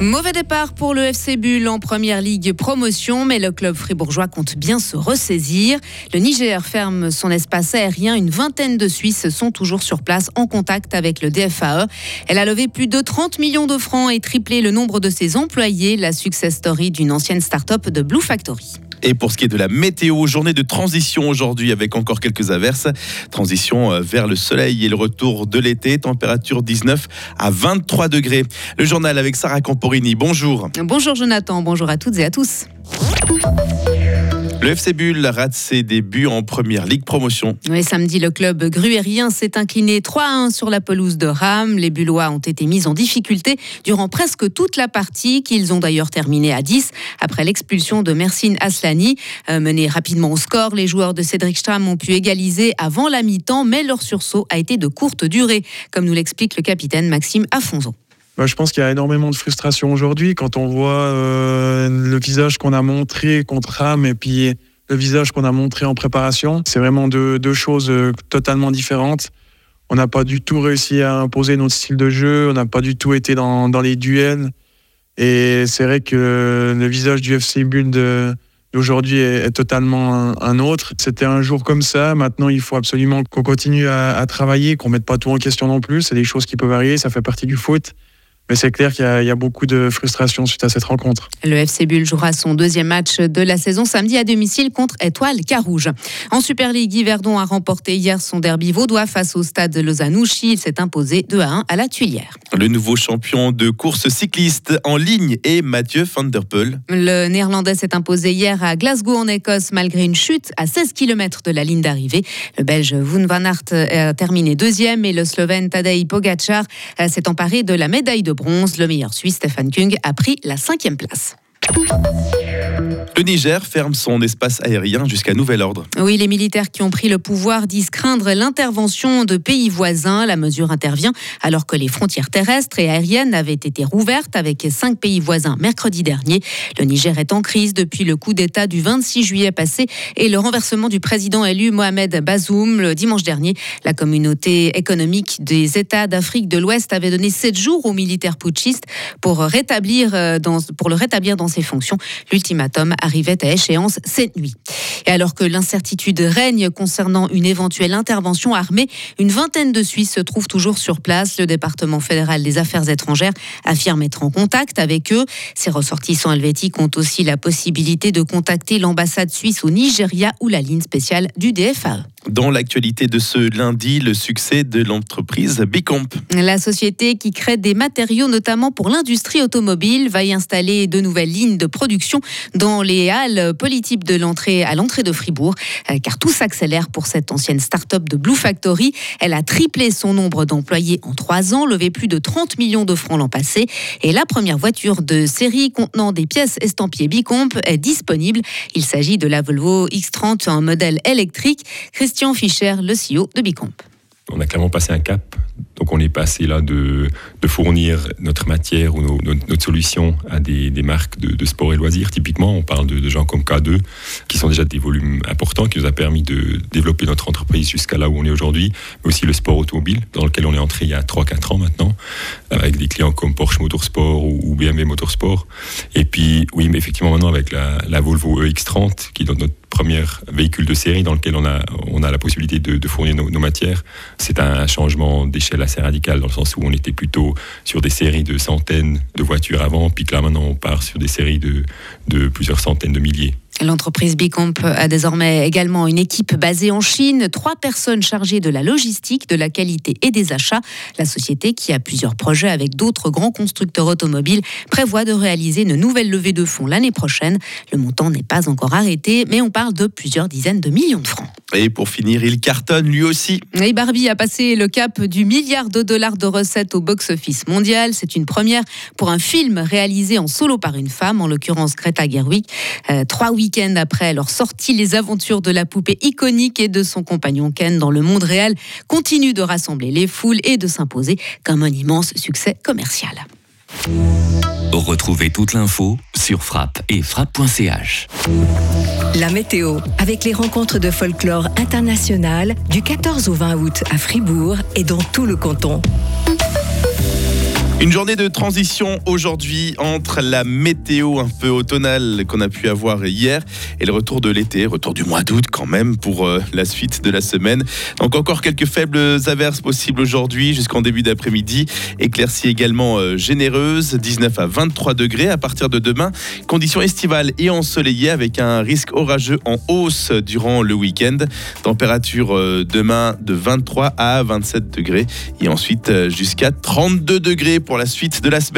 Mauvais départ pour le FC Bull en première ligue promotion, mais le club fribourgeois compte bien se ressaisir. Le Niger ferme son espace aérien. Une vingtaine de Suisses sont toujours sur place en contact avec le DFAE. Elle a levé plus de 30 millions de francs et triplé le nombre de ses employés, la success story d'une ancienne start-up de Blue Factory. Et pour ce qui est de la météo, journée de transition aujourd'hui avec encore quelques averses. Transition euh, vers le soleil et le retour de l'été. Température 19 à 23 degrés. Le journal avec Sarah Camporini. Bonjour. Bonjour Jonathan, bonjour à toutes et à tous. Le FC Bull rate ses débuts en première ligue promotion. Oui, samedi, le club gruérien s'est incliné 3-1 sur la pelouse de Ram. Les Bullois ont été mis en difficulté durant presque toute la partie, qu'ils ont d'ailleurs terminé à 10 après l'expulsion de Mercine Aslani. Euh, menés rapidement au score, les joueurs de Cédric Stram ont pu égaliser avant la mi-temps, mais leur sursaut a été de courte durée, comme nous l'explique le capitaine Maxime Afonso. Bah, je pense qu'il y a énormément de frustration aujourd'hui quand on voit euh, le visage qu'on a montré contre Ram et puis le visage qu'on a montré en préparation. C'est vraiment deux, choses euh, totalement différentes. On n'a pas du tout réussi à imposer notre style de jeu, on n'a pas du tout été dans, dans les duels. Et c'est vrai que le visage du FC Bull d'aujourd'hui est, totalement un, autre. C'était un jour comme ça. Maintenant, il faut absolument qu'on continue à, à travailler, qu'on mette pas tout en question non plus. C'est des choses qui peuvent arriver, ça fait partie du foot. Mais c'est clair qu'il y, y, a beaucoup de frustration suite à cette rencontre. Le FC Bull jouera son deuxième match de la saison samedi à domicile contre Étoile Carouge. En Super League, Yverdon a remporté hier son derby vaudois face au stade Lausanne-Ouchy. Il s'est imposé 2 à 1 à la Tuilière. Le nouveau champion de course cycliste en ligne est Mathieu van der Poel. Le néerlandais s'est imposé hier à Glasgow en Écosse malgré une chute à 16 km de la ligne d'arrivée. Le belge Wout van Aert a terminé deuxième et le slovène Tadej Pogacar s'est emparé de la médaille de bronze. Le meilleur Suisse, Stefan Kung, a pris la cinquième place. Le Niger ferme son espace aérien jusqu'à nouvel ordre. Oui, les militaires qui ont pris le pouvoir disent craindre l'intervention de pays voisins. La mesure intervient alors que les frontières terrestres et aériennes avaient été rouvertes avec cinq pays voisins mercredi dernier. Le Niger est en crise depuis le coup d'État du 26 juillet passé et le renversement du président élu Mohamed Bazoum le dimanche dernier. La communauté économique des États d'Afrique de l'Ouest avait donné sept jours aux militaires putschistes pour, rétablir dans, pour le rétablir dans ses fonctions. L'ultimatum arrivait à échéance cette nuit. Et alors que l'incertitude règne concernant une éventuelle intervention armée, une vingtaine de Suisses se trouvent toujours sur place. Le département fédéral des affaires étrangères affirme être en contact avec eux. Ces ressortissants helvétiques ont aussi la possibilité de contacter l'ambassade suisse au Nigeria ou la ligne spéciale du DFAE. Dans l'actualité de ce lundi, le succès de l'entreprise Bicomp. La société qui crée des matériaux notamment pour l'industrie automobile va y installer de nouvelles lignes de production dans les halles polytypes de l'entrée à l'entrée de Fribourg, euh, car tout s'accélère pour cette ancienne start-up de Blue Factory. Elle a triplé son nombre d'employés en trois ans, levé plus de 30 millions de francs l'an passé, et la première voiture de série contenant des pièces estampillées Bicomp est disponible. Il s'agit de la Volvo X30, un modèle électrique. Christian Fischer, le CEO de Bicomp. On a clairement passé un cap donc on est passé là de, fournir notre matière ou notre solution à des, marques de, sport et loisirs. Typiquement, on parle de, gens comme K2 qui sont déjà des volumes importants, qui nous a permis de développer notre entreprise jusqu'à là où on est aujourd'hui, mais aussi le sport automobile dans lequel on est entré il y a 3-4 ans maintenant, avec des clients comme Porsche Motorsport ou, BMW Motorsport. Et puis, oui, mais effectivement maintenant avec la, la Volvo EX30 qui est notre premier véhicule de série dans lequel on a, on a la possibilité de, fournir nos, nos matières. C'est un changement d'échelle assez radical dans le sens où on était plutôt sur des séries de centaines de voitures avant, puis que là maintenant on part sur des séries de, de plusieurs centaines de milliers. L'entreprise Bicomp a désormais également une équipe basée en Chine, trois personnes chargées de la logistique, de la qualité et des achats. La société, qui a plusieurs projets avec d'autres grands constructeurs automobiles, prévoit de réaliser une nouvelle levée de fonds l'année prochaine. Le montant n'est pas encore arrêté, mais on parle de plusieurs dizaines de millions de francs. Et pour finir, il cartonne lui aussi. Et Barbie a passé le cap du milliard de dollars de recettes au box-office mondial. C'est une première pour un film réalisé en solo par une femme, en l'occurrence Greta Gerwig. Euh, trois week-end après leur sortie, les aventures de la poupée iconique et de son compagnon Ken dans le monde réel continuent de rassembler les foules et de s'imposer comme un immense succès commercial. Retrouvez toute l'info sur frappe et frappe.ch. La météo, avec les rencontres de folklore international du 14 au 20 août à Fribourg et dans tout le canton. Une journée de transition aujourd'hui entre la météo un peu automnale qu'on a pu avoir hier et le retour de l'été, retour du mois d'août quand même pour euh, la suite de la semaine. Donc encore quelques faibles averses possibles aujourd'hui jusqu'en début d'après-midi. Éclaircies également euh, généreuses, 19 à 23 degrés à partir de demain. Conditions estivales et ensoleillées avec un risque orageux en hausse durant le week-end. Température euh, demain de 23 à 27 degrés et ensuite jusqu'à 32 degrés pour la suite de la semaine.